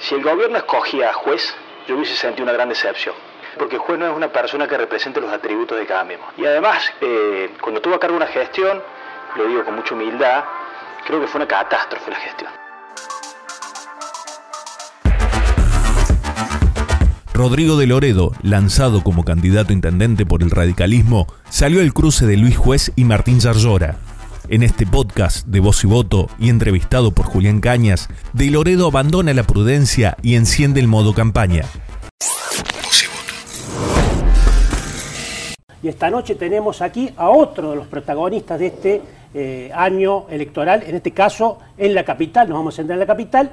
Si el gobierno escogía a juez, yo hubiese sentido una gran decepción. Porque el juez no es una persona que represente los atributos de Cambiemos. Y además, eh, cuando tuvo a cargo una gestión, lo digo con mucha humildad, creo que fue una catástrofe la gestión. Rodrigo de Loredo, lanzado como candidato a intendente por el radicalismo, salió al cruce de Luis Juez y Martín Yarlora. En este podcast de Voz y Voto y entrevistado por Julián Cañas, De Loredo abandona la prudencia y enciende el modo campaña. Y esta noche tenemos aquí a otro de los protagonistas de este eh, año electoral, en este caso en la capital, nos vamos a centrar en la capital,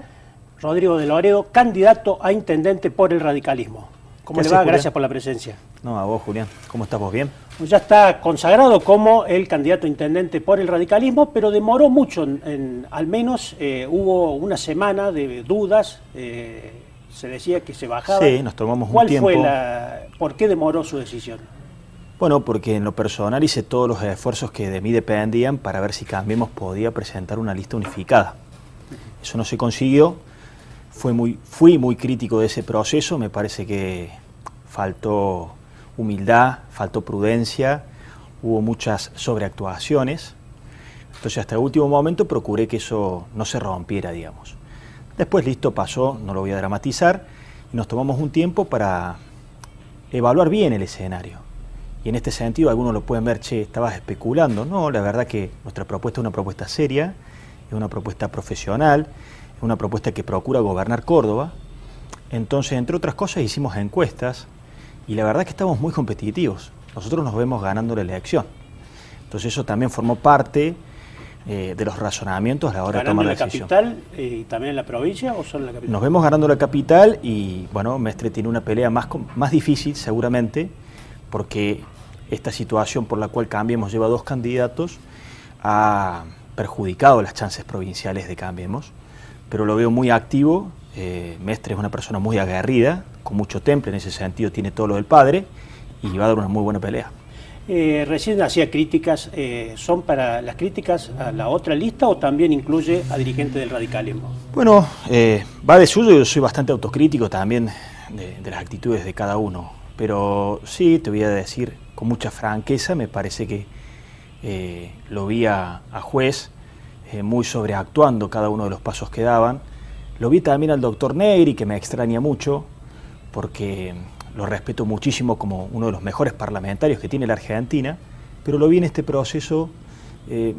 Rodrigo de Loredo, candidato a intendente por el radicalismo. ¿Cómo le va? Gracias por la presencia. No, a vos, Julián. ¿Cómo estás vos? ¿Bien? Ya está consagrado como el candidato intendente por el radicalismo, pero demoró mucho. En, al menos eh, hubo una semana de dudas. Eh, se decía que se bajaba. Sí, nos tomamos un tiempo. ¿Cuál fue la, ¿Por qué demoró su decisión? Bueno, porque en lo personal hice todos los esfuerzos que de mí dependían para ver si Cambiemos podía presentar una lista unificada. Eso no se consiguió muy, fui muy crítico de ese proceso, me parece que faltó humildad, faltó prudencia, hubo muchas sobreactuaciones. Entonces hasta el último momento procuré que eso no se rompiera, digamos. Después listo, pasó, no lo voy a dramatizar, y nos tomamos un tiempo para evaluar bien el escenario. Y en este sentido algunos lo pueden ver, che, estabas especulando. No, la verdad que nuestra propuesta es una propuesta seria, es una propuesta profesional, una propuesta que procura gobernar Córdoba. Entonces, entre otras cosas, hicimos encuestas y la verdad es que estamos muy competitivos. Nosotros nos vemos ganando la elección. Entonces, eso también formó parte eh, de los razonamientos a la hora de tomar la, la capital y también en la provincia o solo en la capital? Nos vemos ganando la capital y, bueno, Mestre tiene una pelea más, más difícil, seguramente, porque esta situación por la cual Cambiemos lleva dos candidatos ha perjudicado las chances provinciales de Cambiemos pero lo veo muy activo. Eh, Mestre es una persona muy aguerrida, con mucho temple, en ese sentido tiene todo lo del padre y va a dar una muy buena pelea. Eh, recién hacía críticas, eh, ¿son para las críticas a la otra lista o también incluye a dirigentes del radicalismo? Bueno, va de suyo, yo soy bastante autocrítico también de, las actitudes de cada uno, pero sí, te voy a decir con mucha franqueza, me parece que lo vi a juez eh, muy sobreactuando cada uno de los pasos que daban. Lo vi también al doctor Negri, que me extraña mucho, porque lo respeto muchísimo como uno de los mejores parlamentarios que tiene la Argentina, pero lo vi en este proceso, eh,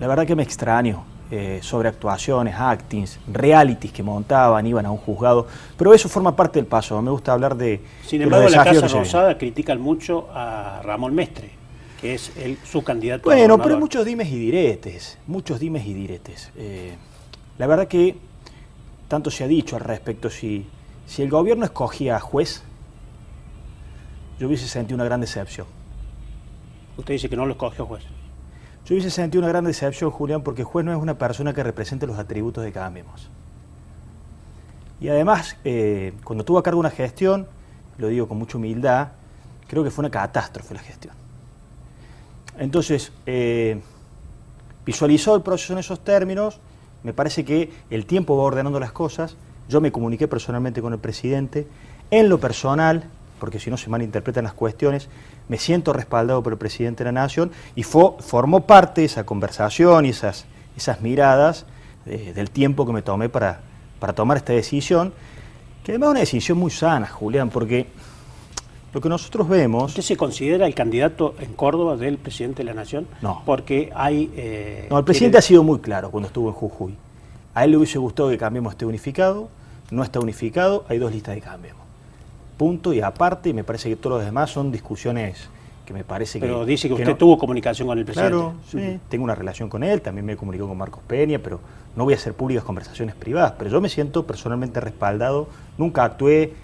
la verdad que me extraño. Eh, sobreactuaciones, actings, realities que montaban, iban a un juzgado, pero eso forma parte del paso, me gusta hablar de... Sin embargo, la Casa Rosada critican mucho a Ramón Mestre es el, su candidato. Bueno, pero muchos dimes y diretes, muchos dimes y diretes. Eh, la verdad que tanto se ha dicho al respecto, si, si el gobierno escogía a juez, yo hubiese sentido una gran decepción. Usted dice que no lo escogió juez. Yo hubiese sentido una gran decepción, Julián, porque juez no es una persona que represente los atributos de Cambiemos. Y además, eh, cuando tuvo a cargo una gestión, lo digo con mucha humildad, creo que fue una catástrofe la gestión. Entonces, eh, visualizó el proceso en esos términos, me parece que el tiempo va ordenando las cosas, yo me comuniqué personalmente con el presidente, en lo personal, porque si no se malinterpretan las cuestiones, me siento respaldado por el presidente de la Nación y formó parte de esa conversación y esas, esas miradas eh, del tiempo que me tomé para, para tomar esta decisión, que además es una decisión muy sana, Julián, porque lo que nosotros vemos... ¿Usted se considera el candidato en Córdoba del presidente de la Nación? No. Porque hay... Eh, no, el presidente ha sido muy claro cuando estuvo en Jujuy. A él le hubiese gustado que Cambiemos esté unificado, no está unificado, hay dos listas de Cambiemos. Punto y aparte, me parece que todos los demás son discusiones que me parece que... Pero dice que, usted tuvo comunicación con el presidente. Claro, sí, tengo una relación con él, también me comunicó con Marcos Peña, pero no voy a hacer públicas conversaciones privadas, pero yo me siento personalmente respaldado, nunca actué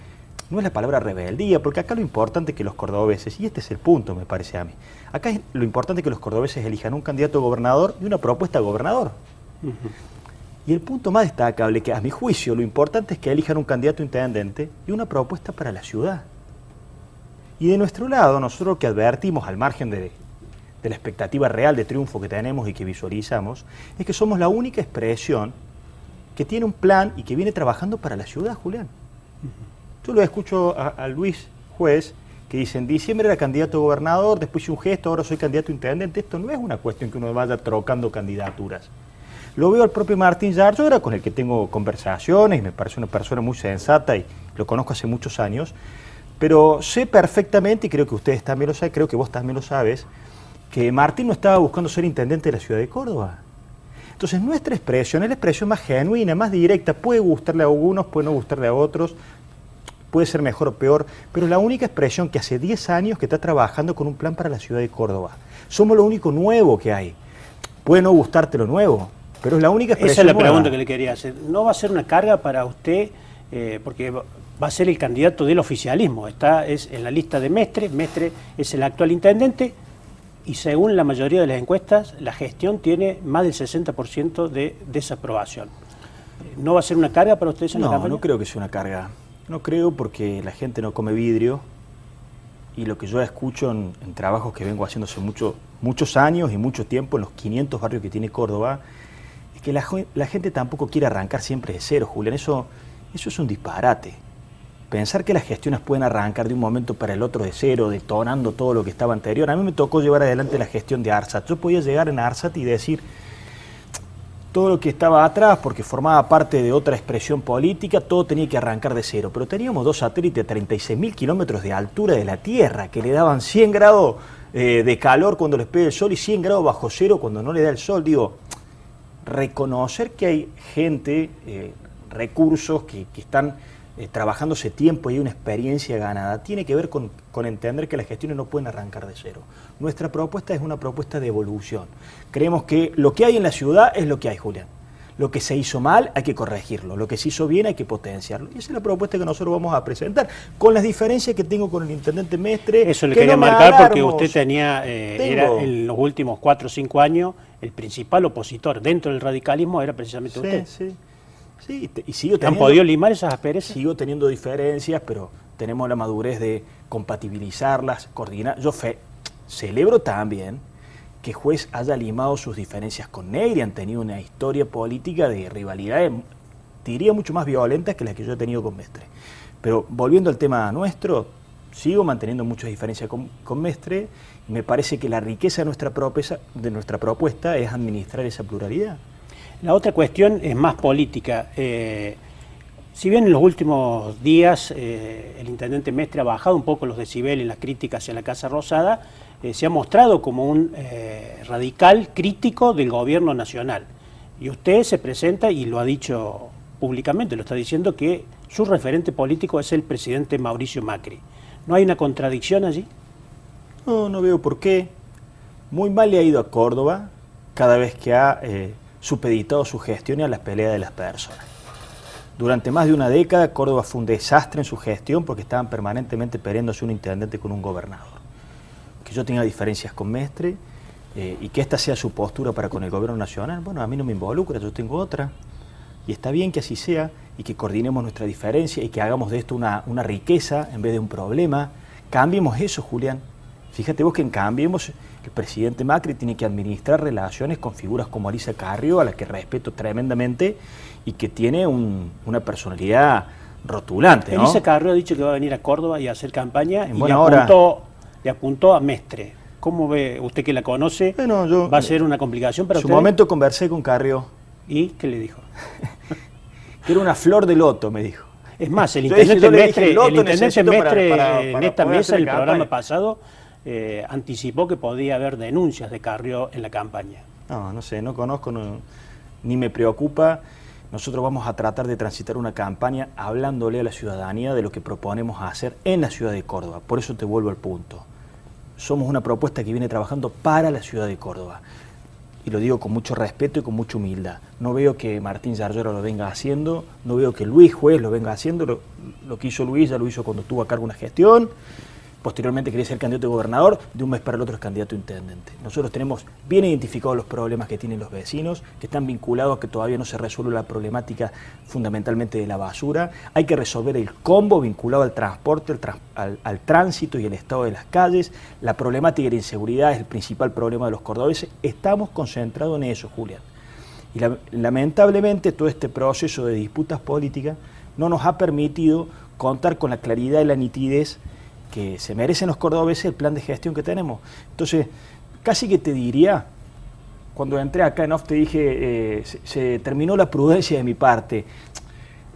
no es la palabra rebeldía, porque acá lo importante es que los cordobeses, y este es el punto, me parece a mí, acá es lo importante que los cordobeses elijan un candidato a gobernador y una propuesta a gobernador. Y el punto más destacable, que a mi juicio lo importante es que elijan un candidato intendente y una propuesta para la ciudad. Y de nuestro lado, nosotros que advertimos al margen de, de la expectativa real de triunfo que tenemos y que visualizamos, es que somos la única expresión que tiene un plan y que viene trabajando para la ciudad, Julián. Yo lo escucho a, Luis Juez que dice, en diciembre era candidato a gobernador, después hice un gesto, ahora soy candidato a intendente. Esto no es una cuestión que uno vaya trocando candidaturas. Lo veo al propio Martín Yarlora, con el que tengo conversaciones, y me parece una persona muy sensata y lo conozco hace muchos años, pero sé perfectamente, y creo que ustedes también lo saben, creo que vos también lo sabes, que Martín no estaba buscando ser intendente de la ciudad de Córdoba. Entonces nuestra expresión es la expresión más genuina, más directa, puede gustarle a algunos, puede no gustarle a otros, puede ser mejor o peor, pero es la única expresión que hace 10 años que está trabajando con un plan para la ciudad de Córdoba. Somos lo único nuevo que hay. Puede no gustarte lo nuevo, pero es la única expresión. Esa es la nueva. pregunta que le quería hacer. ¿No va a ser una carga para usted, eh, porque va a ser el candidato del oficialismo? Está es en la lista de Mestre, Mestre es el actual intendente, y según la mayoría de las encuestas, la gestión tiene más del 60% de desaprobación. ¿No va a ser una carga para ustedes en la No, no creo que sea una carga. No creo porque la gente no come vidrio y lo que yo escucho en, en trabajos que vengo haciendo hace mucho, muchos años y mucho tiempo en los 500 barrios que tiene Córdoba, es que la, la gente tampoco quiere arrancar siempre de cero, Julián. Eso, eso es un disparate. Pensar que las gestiones pueden arrancar de un momento para el otro de cero, detonando todo lo que estaba anterior. A mí me tocó llevar adelante la gestión de ARSAT. Yo podía llegar en ARSAT y decir, todo lo que estaba atrás, porque formaba parte de otra expresión política, todo tenía que arrancar de cero. Pero teníamos dos satélites a 36.000 kilómetros de altura de la Tierra, que le daban 100 grados eh, de calor cuando les pega el sol y 100 grados bajo cero cuando no le da el sol. Digo, reconocer que hay gente, eh, recursos que, que están eh, trabajando hace tiempo y una experiencia ganada, tiene que ver con, con entender que las gestiones no pueden arrancar de cero. Nuestra propuesta es una propuesta de evolución. Creemos que lo que hay en la ciudad es lo que hay, Julián. Lo que se hizo mal hay que corregirlo, lo que se hizo bien hay que potenciarlo. Y esa es la propuesta que nosotros vamos a presentar, con las diferencias que tengo con el intendente Mestre. Eso le que quería no marcar porque usted tenía, eh, era en los últimos cuatro o cinco años, el principal opositor dentro del radicalismo era precisamente Sí, usted. sí. Sí, y te- y sigo ¿Han teniendo- podido limar esas asperezas? Sigo teniendo diferencias, pero tenemos la madurez de compatibilizarlas, coordinar. Yo fe- celebro también que juez haya limado sus diferencias con Negri, han tenido una historia política de rivalidades, diría mucho más violentas que las que yo he tenido con Mestre. Pero volviendo al tema nuestro, sigo manteniendo muchas diferencias con, con Mestre y me parece que la riqueza de nuestra, de nuestra propuesta es administrar esa pluralidad. La otra cuestión es más política. Eh, si bien en los últimos días eh, el intendente Mestre ha bajado un poco los decibeles, las críticas hacia la Casa Rosada, eh, se ha mostrado como un radical crítico del gobierno nacional. Y usted se presenta y lo ha dicho públicamente, lo está diciendo que su referente político es el presidente Mauricio Macri. ¿No hay una contradicción allí? No, no veo por qué. Muy mal le ha ido a Córdoba cada vez que ha supeditado su gestión a las peleas de las personas. Durante más de una década, Córdoba fue un desastre en su gestión porque estaban permanentemente peleándose un intendente con un gobernador. Que yo tenga diferencias con Mestre eh, y que esta sea su postura para con el gobierno nacional, bueno, a mí no me involucra, yo tengo otra. Y está bien que así sea y que coordinemos nuestra diferencia y que hagamos de esto una, una riqueza en vez de un problema. Cambiemos eso, Julián. Fíjate vos que en Cambiemos, el presidente Macri tiene que administrar relaciones con figuras como Alicia Carrio, a la que respeto tremendamente y que tiene un- una personalidad rotulante. ¿no? Elisa Carrió ha dicho que va a venir a Córdoba y a hacer campaña En y le buena hora. le apuntó a Mestre. ¿Cómo ve usted que la conoce? Bueno, yo- ¿Va a ser una complicación para En su usted? momento conversé con Carrio, ¿Y qué le dijo? que era una flor de loto, me dijo. Es más, el intendente Mestre, el loto el intendente necesito para- Mestre, para- en esta mesa, el programa pasado, eh, anticipó que podía haber denuncias de Carrió en la campaña. No, no sé, no conozco, no- ni me preocupa. Nosotros vamos a tratar de transitar una campaña hablándole a la ciudadanía de lo que proponemos hacer en la ciudad de Córdoba. Por eso te vuelvo al punto. Somos una propuesta que viene trabajando para la ciudad de Córdoba. Y lo digo con mucho respeto y con mucha humildad. No veo que Martín Yarlora lo venga haciendo, no veo que Luis Juez lo venga haciendo. Lo, lo que hizo Luis ya lo hizo cuando tuvo a cargo una gestión. Posteriormente quería ser candidato a gobernador, de un mes para el otro es candidato a intendente. Nosotros tenemos bien identificados los problemas que tienen los vecinos, que están vinculados a que todavía no se resuelve la problemática fundamentalmente de la basura. Hay que resolver el combo vinculado al transporte, al, tránsito y el estado de las calles. La problemática de la inseguridad es el principal problema de los cordobeses. Estamos concentrados en eso, Julián. Y lamentablemente todo este proceso de disputas políticas no nos ha permitido contar con la claridad y la nitidez que se merecen los cordobeses el plan de gestión que tenemos. Entonces, casi que te diría, cuando entré acá en off te dije, eh, se, terminó la prudencia de mi parte.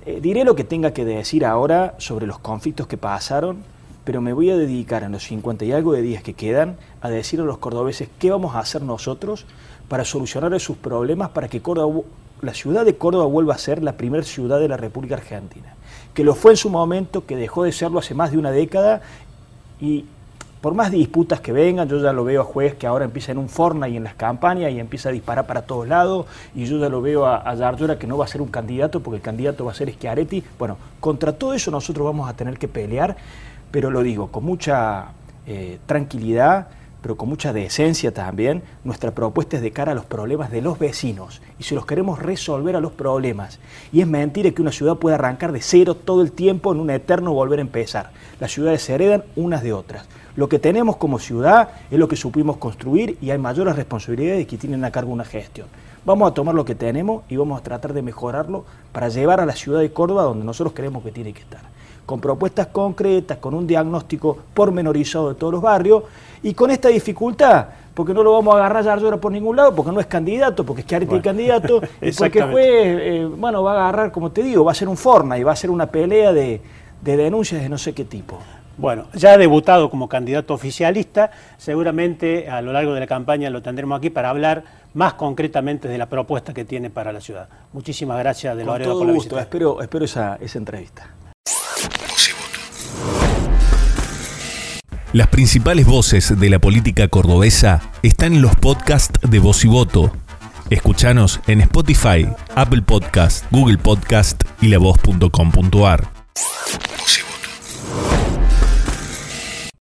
Eh, diré lo que tenga que decir ahora sobre los conflictos que pasaron, pero me voy a dedicar en los 50 y algo de días que quedan a decir a los cordobeses qué vamos a hacer nosotros para solucionar esos problemas para que Córdoba, la ciudad de Córdoba vuelva a ser la primera ciudad de la República Argentina que lo fue en su momento, que dejó de serlo hace más de una década y por más disputas que vengan, yo ya lo veo a juez que ahora empieza en un y en las campañas y empieza a disparar para todos lados, y yo ya lo veo a, a que no va a ser un candidato porque el candidato va a ser Schiaretti. Bueno, contra todo eso nosotros vamos a tener que pelear, pero lo digo con mucha eh, tranquilidad, pero con mucha decencia también, nuestra propuesta es de cara a los problemas de los vecinos y si los queremos resolver a los problemas. Y es mentira que una ciudad pueda arrancar de cero todo el tiempo en un eterno volver a empezar. Las ciudades se heredan unas de otras. Lo que tenemos como ciudad es lo que supimos construir y hay mayores responsabilidades que tienen a cargo una gestión. Vamos a tomar lo que tenemos y vamos a tratar de mejorarlo para llevar a la ciudad de Córdoba donde nosotros creemos que tiene que estar con propuestas concretas, con un diagnóstico pormenorizado de todos los barrios, y con esta dificultad, porque no lo vamos a agarrar ya ahora por ningún lado, porque no es candidato, porque es que bueno, el candidato, y porque juez, eh, bueno, va a agarrar, como te digo, va a ser un forna y va a ser una pelea de, de denuncias de no sé qué tipo. Bueno, ya ha debutado como candidato oficialista, seguramente a lo largo de la campaña lo tendremos aquí para hablar más concretamente de la propuesta que tiene para la ciudad. Muchísimas gracias de Con todo por la gusto, espero, espero esa, esa entrevista. Las principales voces de la política cordobesa están en los podcasts de Voz y Voto. Escuchanos en Spotify, Apple Podcast, Google Podcast y lavoz.com.ar.